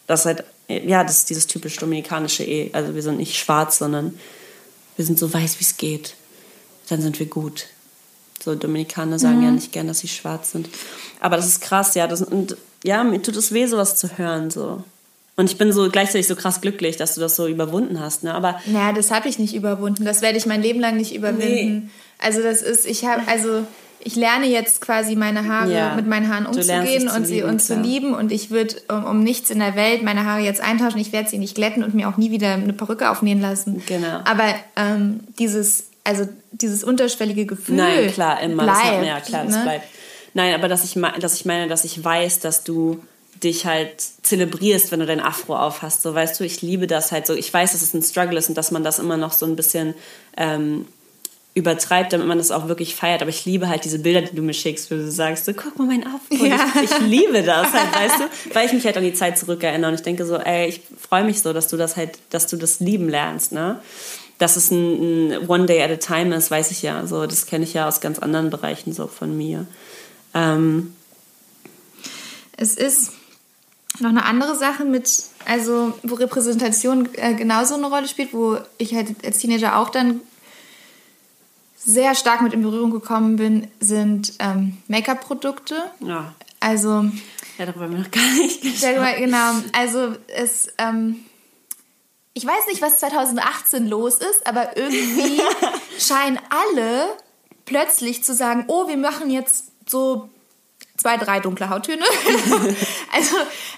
Das ist halt, ja, das ist dieses typisch dominikanische E. Also wir sind nicht schwarz, sondern wir sind so weiß, wie es geht. Dann sind wir gut. So Dominikaner sagen mhm. ja nicht gern, dass sie schwarz sind. Aber das ist krass, ja. Das, und ja, mir tut es weh, sowas zu hören. So. Und ich bin so gleichzeitig so krass glücklich, dass du das so überwunden hast. Ne? Aber naja, das habe ich nicht überwunden. Das werde ich mein Leben lang nicht überwinden. Nee. Also das ist, ich habe, also ich lerne jetzt quasi meine Haare ja. mit meinen Haaren umzugehen und sie und zu lieben und ich würde um, um, nichts in der Welt meine Haare jetzt eintauschen. Ich werde sie nicht glätten und mir auch nie wieder eine Perücke aufnähen lassen. Genau. Aber ähm, dieses also dieses unterschwellige Gefühl Nein, klar, immer bleibt, das hat, ja klar, das ne? bleibt. Nein, aber dass ich dass ich meine, dass ich weiß, dass du dich halt zelebrierst, wenn du dein Afro aufhast. So, weißt du, ich liebe das halt so. Ich weiß, dass es ein Struggle ist und dass man das immer noch so ein bisschen ähm, übertreibt, damit man das auch wirklich feiert. Aber ich liebe halt diese Bilder, die du mir schickst, wo du sagst, so, guck mal mein Afro. Ja. Ich, ich, liebe das halt, weißt du? Weil ich mich halt an die Zeit zurückerinnere und ich denke so, ey, ich freue mich so, dass du das halt, dass du das lieben lernst, ne? Dass es ein, ein One Day at a Time ist, weiß ich ja. So, das kenne ich ja aus ganz anderen Bereichen so von mir. Ähm, es ist noch eine andere Sache mit, also wo Repräsentation äh, genauso eine Rolle spielt, wo ich halt als Teenager auch dann sehr stark mit in Berührung gekommen bin, sind ähm, Make-up-Produkte. Ja. Also. Ja, darüber haben wir noch gar nicht gesprochen. Genau, also es. Ähm, ich weiß nicht, was 2018 los ist, aber irgendwie scheinen alle plötzlich zu sagen, oh, wir machen jetzt so zwei, drei dunkle Hauttöne. also,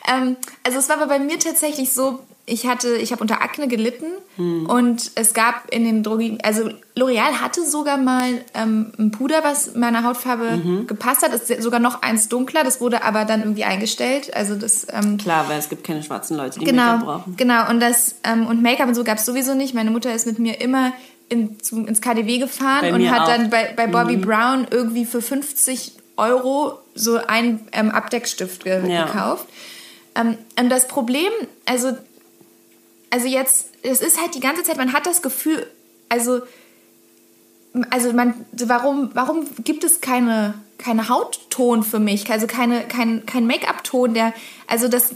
ähm, also es war aber bei mir tatsächlich so, ich hatte, ich habe unter Akne gelitten hm. und es gab in den Drogen, also L'Oreal hatte sogar mal ähm, ein Puder, was meiner Hautfarbe mhm. gepasst hat. Es ist sogar noch eins dunkler, das wurde aber dann irgendwie eingestellt. Also das ähm, klar, weil es gibt keine schwarzen Leute, die genau, Make-up brauchen. Genau und das ähm, und Make-up und so gab es sowieso nicht. Meine Mutter ist mit mir immer in, zu, ins KDW gefahren und hat auch. dann bei, bei Bobby mhm. Brown irgendwie für 50 Euro so einen ähm, Abdeckstift ge ja. gekauft. Ähm, und das Problem, also also jetzt, es ist halt die ganze Zeit, man hat das Gefühl, also, also man, warum, warum gibt es keine, keine Hautton für mich, also keine, kein, kein Make-up-Ton, der, also das,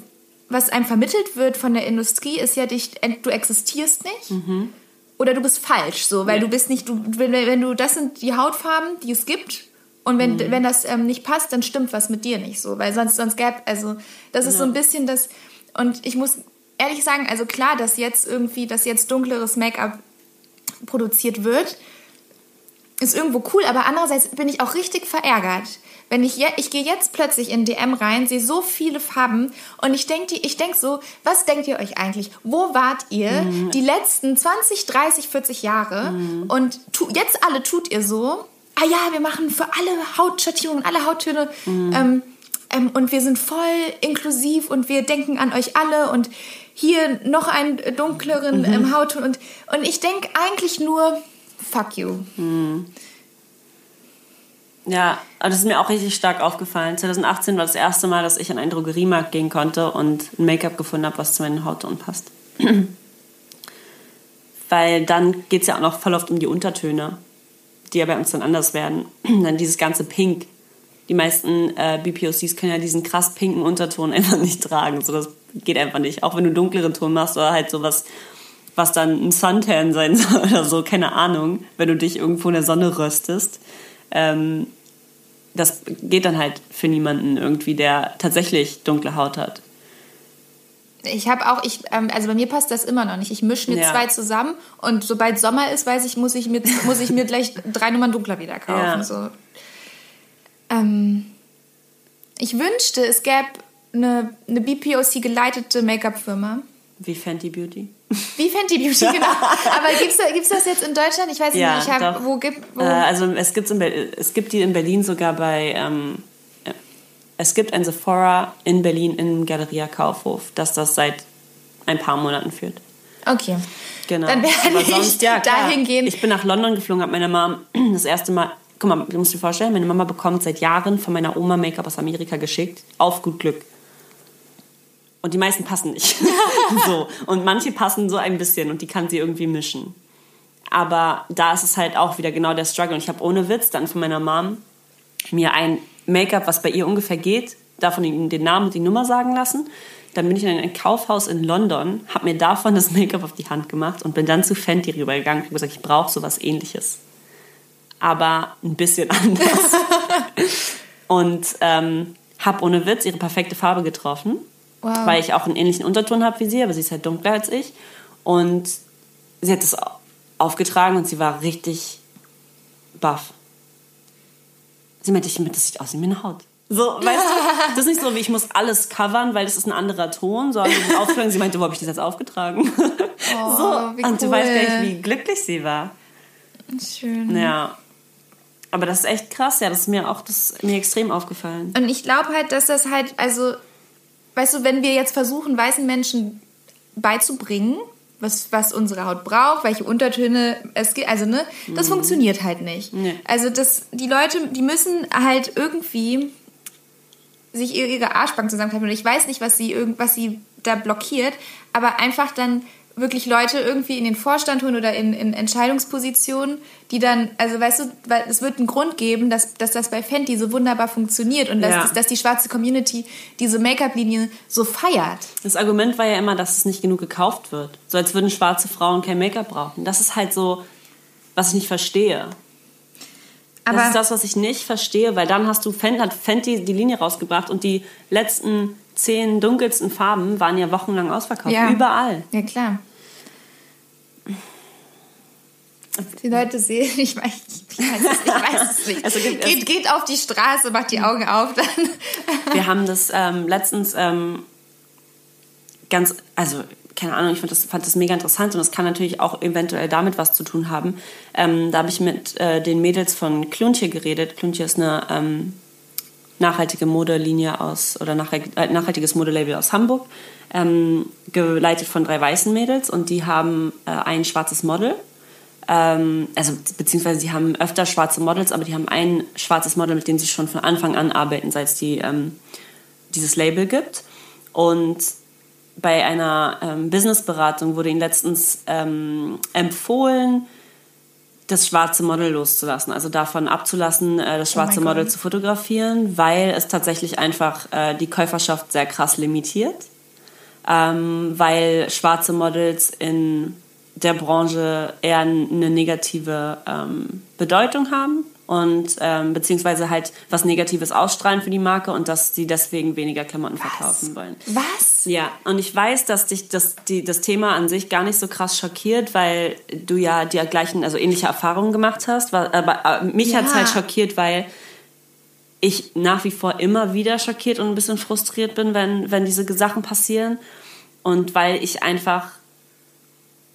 was einem vermittelt wird von der Industrie, ist ja, dich, du existierst nicht. Mhm. Oder du bist falsch, so, weil ja. du bist nicht, du, wenn, wenn du, das sind die Hautfarben, die es gibt, und wenn, mhm. wenn das ähm, nicht passt, dann stimmt was mit dir nicht so, weil sonst, sonst gäbe, also das ist ja. so ein bisschen das, und ich muss ehrlich sagen, also klar, dass jetzt irgendwie, dass jetzt dunkleres Make-up produziert wird, ist irgendwo cool, aber andererseits bin ich auch richtig verärgert. Wenn ich, je, ich gehe jetzt plötzlich in DM rein, sehe so viele Farben und ich denke ich denk so, was denkt ihr euch eigentlich? Wo wart ihr mhm. die letzten 20, 30, 40 Jahre? Mhm. Und tu, jetzt alle tut ihr so, ah ja, wir machen für alle Hautschattierungen, alle Hauttöne mhm. ähm, ähm, und wir sind voll inklusiv und wir denken an euch alle und hier noch einen dunkleren mhm. ähm, Hautton. Und, und ich denke eigentlich nur, fuck you. Mhm. Ja, aber das ist mir auch richtig stark aufgefallen. 2018 war das erste Mal, dass ich an einen Drogeriemarkt gehen konnte und ein Make-up gefunden habe, was zu meinen Hautton passt. Weil dann geht es ja auch noch voll oft um die Untertöne, die ja bei uns dann anders werden. dann dieses ganze Pink. Die meisten äh, BPOCs können ja diesen krass pinken Unterton einfach nicht tragen. So, das geht einfach nicht. Auch wenn du dunkleren Ton machst oder halt sowas, was dann ein Suntan sein soll oder so, keine Ahnung, wenn du dich irgendwo in der Sonne röstest. Ähm, das geht dann halt für niemanden irgendwie, der tatsächlich dunkle Haut hat. Ich habe auch, ich, ähm, also bei mir passt das immer noch nicht. Ich mische mir ja. zwei zusammen und sobald Sommer ist, weiß ich, muss ich mir, muss ich mir gleich drei Nummern dunkler wieder kaufen. Ja. So. Ähm, ich wünschte, es gäbe eine, eine BPOC geleitete Make-up-Firma. Wie Fenty Beauty. Wie Fenty Beauty, genau. Aber gibt es das jetzt in Deutschland? Ich weiß ja, nicht, ich hab, wo gibt wo? Äh, also es, gibt's in es gibt die in Berlin sogar bei... Ähm, äh, es gibt ein Sephora in Berlin im Galeria Kaufhof, das das seit ein paar Monaten führt. Okay. Genau. Dann werde ich ja, dahin gehen. Ich bin nach London geflogen, habe meine Mom das erste Mal guck mal, du musst dir vorstellen, meine Mama bekommt seit Jahren von meiner Oma Make-up aus Amerika geschickt, auf gut Glück. Und die meisten passen nicht. so. Und manche passen so ein bisschen und die kann sie irgendwie mischen. Aber da ist es halt auch wieder genau der Struggle. Und ich habe ohne Witz dann von meiner Mom mir ein Make-up, was bei ihr ungefähr geht, davon den Namen und die Nummer sagen lassen. Dann bin ich in ein Kaufhaus in London, habe mir davon das Make-up auf die Hand gemacht und bin dann zu Fenty rübergegangen und gesagt, ich brauche sowas ähnliches. Aber ein bisschen anders. und ähm, habe ohne Witz ihre perfekte Farbe getroffen Wow. Weil ich auch einen ähnlichen Unterton habe wie sie, aber sie ist halt dunkler als ich. Und sie hat das aufgetragen und sie war richtig baff. Sie meinte, das sieht aus wie meine Haut. So, weißt du, das ist nicht so, wie ich muss alles covern, weil das ist ein anderer Ton, sondern auftragen. Sie meinte, wo habe ich das jetzt aufgetragen? Oh, so, und cool. du weißt gar nicht, wie glücklich sie war. Schön. Ja. Aber das ist echt krass, ja, das ist mir auch das mir extrem aufgefallen. Und ich glaube halt, dass das halt, also weißt du, wenn wir jetzt versuchen, weißen Menschen beizubringen, was, was unsere Haut braucht, welche Untertöne es gibt, also ne, das mhm. funktioniert halt nicht. Nee. Also das, die Leute, die müssen halt irgendwie sich ihre Arschbank zusammenkneifen. Und ich weiß nicht, was sie, was sie da blockiert, aber einfach dann wirklich Leute irgendwie in den Vorstand holen oder in, in Entscheidungspositionen, die dann, also weißt du, weil es wird einen Grund geben, dass, dass das bei Fenty so wunderbar funktioniert und dass, Ja. dass, dass die schwarze Community diese Make-up-Linie so feiert. Das Argument war ja immer, dass es nicht genug gekauft wird. So als würden schwarze Frauen kein Make-up brauchen. Das ist halt so, was ich nicht verstehe. Aber das ist das, was ich nicht verstehe, weil dann hast du Fenty, hat Fenty die Linie rausgebracht und die letzten zehn dunkelsten Farben waren ja wochenlang ausverkauft. Ja. Überall. Ja, klar. Die Leute sehen, ich weiß, ich weiß, es, ich weiß es nicht. Also geht, geht auf die Straße, macht die Augen auf, dann. Wir haben das ähm, letztens ähm, ganz, also keine Ahnung, ich fand das, fand das mega interessant und das kann natürlich auch eventuell damit was zu tun haben. Ähm, da habe ich mit äh, den Mädels von Kluntje geredet. Kluntje ist eine ähm, nachhaltige Modelinie aus, oder äh, nachhaltiges Modelabel aus Hamburg, ähm, geleitet von drei weißen Mädels und die haben äh, ein schwarzes Model. Ähm, also beziehungsweise sie haben öfter schwarze Models, aber die haben ein schwarzes Model, mit dem sie schon von Anfang an arbeiten, seit es die, ähm, dieses Label gibt. Und bei einer ähm, Businessberatung wurde ihnen letztens ähm, empfohlen, das schwarze Model loszulassen, also davon abzulassen, äh, das schwarze Oh Model Gott. zu fotografieren, weil es tatsächlich einfach äh, die Käuferschaft sehr krass limitiert, ähm, weil schwarze Models in der Branche eher eine negative ähm, Bedeutung haben und ähm, beziehungsweise halt was Negatives ausstrahlen für die Marke und dass sie deswegen weniger Klamotten verkaufen wollen. Was? Ja, und ich weiß, dass dich das, die, das Thema an sich gar nicht so krass schockiert, weil du ja die gleichen, also ähnliche Erfahrungen gemacht hast. Aber äh, mich Ja. hat's halt schockiert, weil ich nach wie vor immer wieder schockiert und ein bisschen frustriert bin, wenn, wenn diese Sachen passieren. Und weil ich einfach,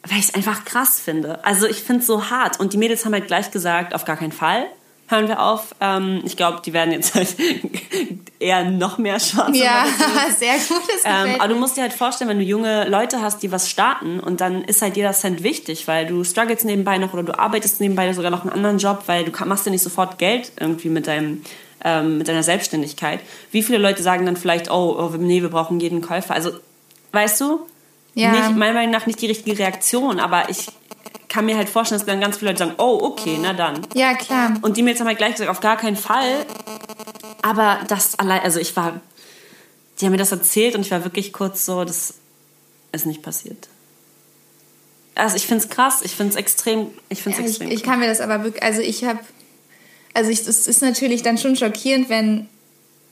weil ich es einfach krass finde. Also ich finde es so hart. Und die Mädels haben halt gleich gesagt, auf gar keinen Fall. Hören wir auf. Ähm, ich glaube, die werden jetzt halt eher noch mehr schwarze Ja, sehr gut. Das ähm, aber du musst dir halt vorstellen, wenn du junge Leute hast, die was starten und dann ist halt jeder Cent wichtig, weil du struggles nebenbei noch oder du arbeitest nebenbei sogar noch einen anderen Job, weil du machst ja nicht sofort Geld irgendwie mit deinem ähm, mit deiner Selbstständigkeit. Wie viele Leute sagen dann vielleicht, oh, oh nee, wir brauchen jeden Käufer. Also, weißt du, Ja. nicht, meiner Meinung nach nicht die richtige Reaktion, aber ich kann mir halt vorstellen, dass dann ganz viele Leute sagen, oh, okay, na dann. Ja, klar. Und die Mädels haben halt gleich gesagt, auf gar keinen Fall. Aber das allein, also ich war, die haben mir das erzählt und ich war wirklich kurz so, das ist nicht passiert. Also ich finde es krass, ich finde es extrem, ich finde es Ja, ich, extrem. ich kann mir das aber wirklich, also ich habe, also ich, es ist natürlich dann schon schockierend, wenn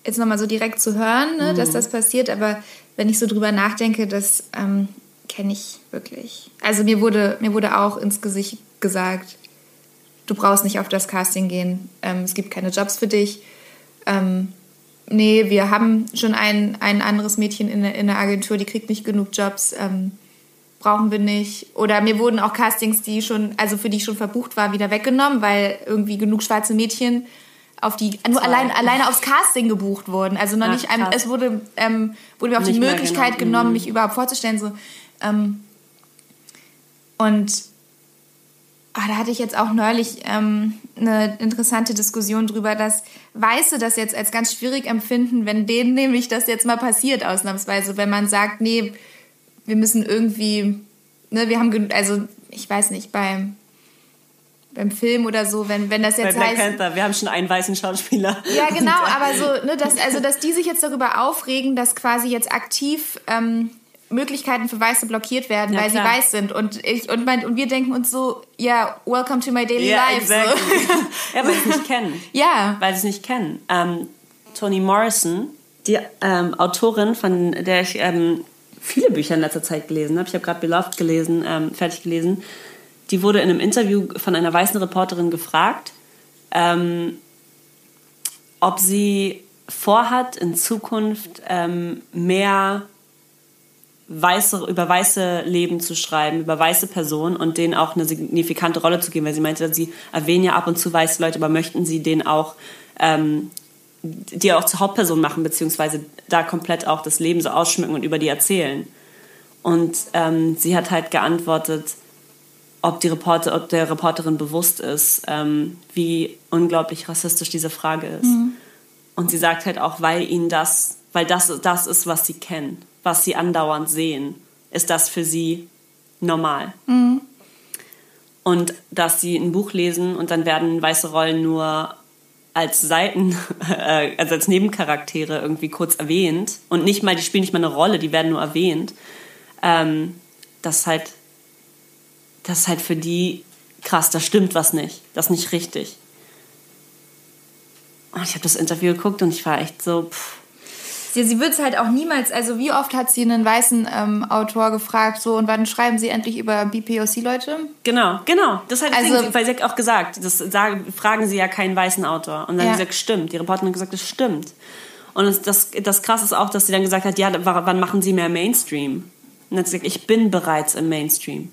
jetzt nochmal so direkt zu hören, ne, Mhm. dass das passiert, aber wenn ich so drüber nachdenke, das ähm, kenne ich wirklich. Also mir wurde, mir wurde auch ins Gesicht gesagt, du brauchst nicht auf das Casting gehen, ähm, es gibt keine Jobs für dich. Ähm, nee, wir haben schon ein, ein anderes Mädchen in, der- in der Agentur, die kriegt nicht genug Jobs. Ähm, brauchen wir nicht. Oder mir wurden auch Castings, die schon, also für die ich schon verbucht war, wieder weggenommen, weil irgendwie genug schwarze Mädchen auf die, nur allein, alleine aufs Casting gebucht wurden. Also noch Ach, nicht, ähm, krass. es wurde, ähm, wurde mir auch die Nicht mehr Möglichkeit genommen. genommen, Mhm. mich überhaupt vorzustellen. So, ähm, und ah, da hatte ich jetzt auch neulich ähm, eine interessante Diskussion drüber, dass Weiße das jetzt als ganz schwierig empfinden, wenn denen nämlich das jetzt mal passiert, ausnahmsweise, wenn man sagt, nee, wir müssen irgendwie, ne, wir haben, also ich weiß nicht, beim, beim Film oder so, wenn, wenn das Bei jetzt Black heißt. Panther, wir haben schon einen weißen Schauspieler. Ja, genau, aber so, ne, dass, also, dass die sich jetzt darüber aufregen, dass quasi jetzt aktiv ähm, Möglichkeiten für Weiße blockiert werden, Ja, weil klar. sie weiß sind. Und, ich, und, mein, und wir denken uns so, ja, welcome to my daily Ja, life. exactly. So. ja, weil sie es nicht kennen. ja, Weil sie es nicht kennen. Ähm, Toni Morrison, die ähm, Autorin, von der ich ähm, viele Bücher in letzter Zeit gelesen habe, ich habe gerade Beloved gelesen, ähm, fertig gelesen, die wurde in einem Interview von einer weißen Reporterin gefragt, ähm, ob sie vorhat, in Zukunft ähm, mehr weiße, über weiße Leben zu schreiben, über weiße Personen und denen auch eine signifikante Rolle zu geben, weil sie meinte, sie erwähnen ja ab und zu weiße Leute, aber möchten sie denen auch ähm, die auch zur Hauptperson machen, beziehungsweise da komplett auch das Leben so ausschmücken und über die erzählen. Und ähm, sie hat halt geantwortet, ob, die Reporter, ob der Reporterin bewusst ist, ähm, wie unglaublich rassistisch diese Frage ist. Und sie sagt halt auch, weil ihnen das, weil das das ist, was sie kennen, was sie andauernd sehen, ist das für sie normal. Und dass sie ein Buch lesen und dann werden weiße Rollen nur als Seiten, äh, also als Nebencharaktere irgendwie kurz erwähnt und nicht mal, die spielen nicht mal eine Rolle, die werden nur erwähnt. Ähm, das ist halt, das ist halt für die krass, da stimmt was nicht, das ist nicht richtig. Und ich habe das Interview geguckt und ich war echt so, pff, Sie, sie wird es halt auch niemals, also wie oft hat sie einen weißen ähm, Autor gefragt, so und wann schreiben sie endlich über BPOC-Leute? Genau, genau. Das hat Also- also, weil sie hat auch gesagt, das sagen, fragen sie ja keinen weißen Autor. Und dann Ja. hat sie gesagt, stimmt. Die Reporterin hat gesagt, das stimmt. Und das, das, das krasse ist auch, dass sie dann gesagt hat, ja, wann machen sie mehr Mainstream? Und dann hat sie gesagt, ich bin bereits im Mainstream.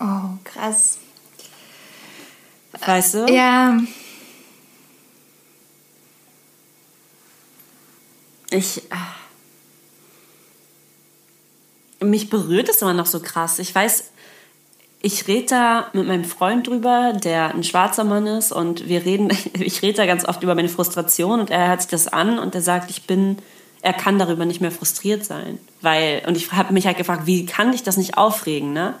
Oh, krass. Weißt du? Ja, Ich. Äh, mich berührt es immer noch so krass. Ich weiß, ich rede da mit meinem Freund drüber, der ein schwarzer Mann ist, und wir reden, ich rede da ganz oft über meine Frustration und er hört sich das an und er sagt, ich bin, er kann darüber nicht mehr frustriert sein. Weil, und ich habe mich halt gefragt, wie kann dich das nicht aufregen, ne?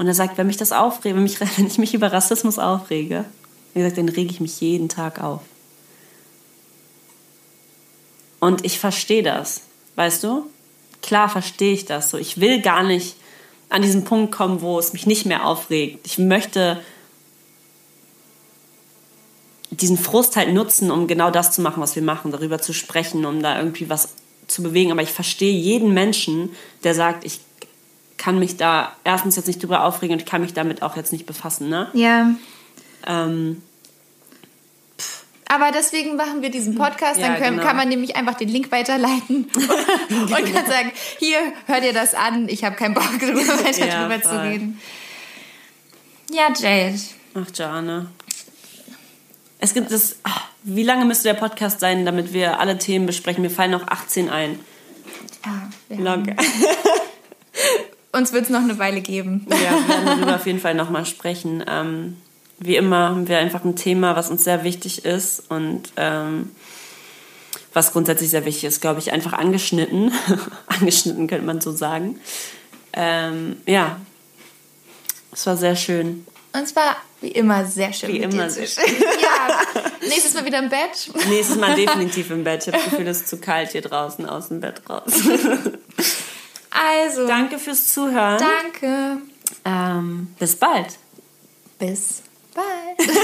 Und er sagt, wenn mich das aufregt, wenn, wenn ich mich über Rassismus aufrege, wie gesagt, dann rege ich mich jeden Tag auf. Und ich verstehe das, weißt du? Klar verstehe ich das so. Ich will gar nicht an diesen Punkt kommen, wo es mich nicht mehr aufregt. Ich möchte diesen Frust halt nutzen, um genau das zu machen, was wir machen, darüber zu sprechen, um da irgendwie was zu bewegen. Aber ich verstehe jeden Menschen, der sagt, ich kann mich da erstens jetzt nicht drüber aufregen und ich kann mich damit auch jetzt nicht befassen. Ne? ja. Ähm, Aber deswegen machen wir diesen Podcast. Dann können, genau. kann man nämlich einfach den Link weiterleiten und kann sagen, hier, hör dir das an. Ich habe keinen Bock, darüber weiter Ja, drüber zu reden. Ja, Jade. Ach, Jane. Es gibt das. ach, Wie lange müsste der Podcast sein, damit wir alle Themen besprechen? Mir fallen noch 18 ein. Ja, wir Locker. Uns wird es noch eine Weile geben. Ja, wir werden darüber auf jeden Fall nochmal sprechen. Ähm, wie immer haben wir einfach ein Thema, was uns sehr wichtig ist und ähm, was grundsätzlich sehr wichtig ist, glaube ich, einfach angeschnitten. angeschnitten könnte man so sagen. Ähm, ja, es war sehr schön. Und es war wie immer sehr schön. Wie immer sehr sprechen. Ja, nächstes Mal wieder im Bett. Nächstes Mal definitiv im Bett. Ich habe das Gefühl, es ist zu kalt hier draußen, aus dem Bett raus. Also, Danke fürs Zuhören. danke. Ähm, bis bald. Bis bald.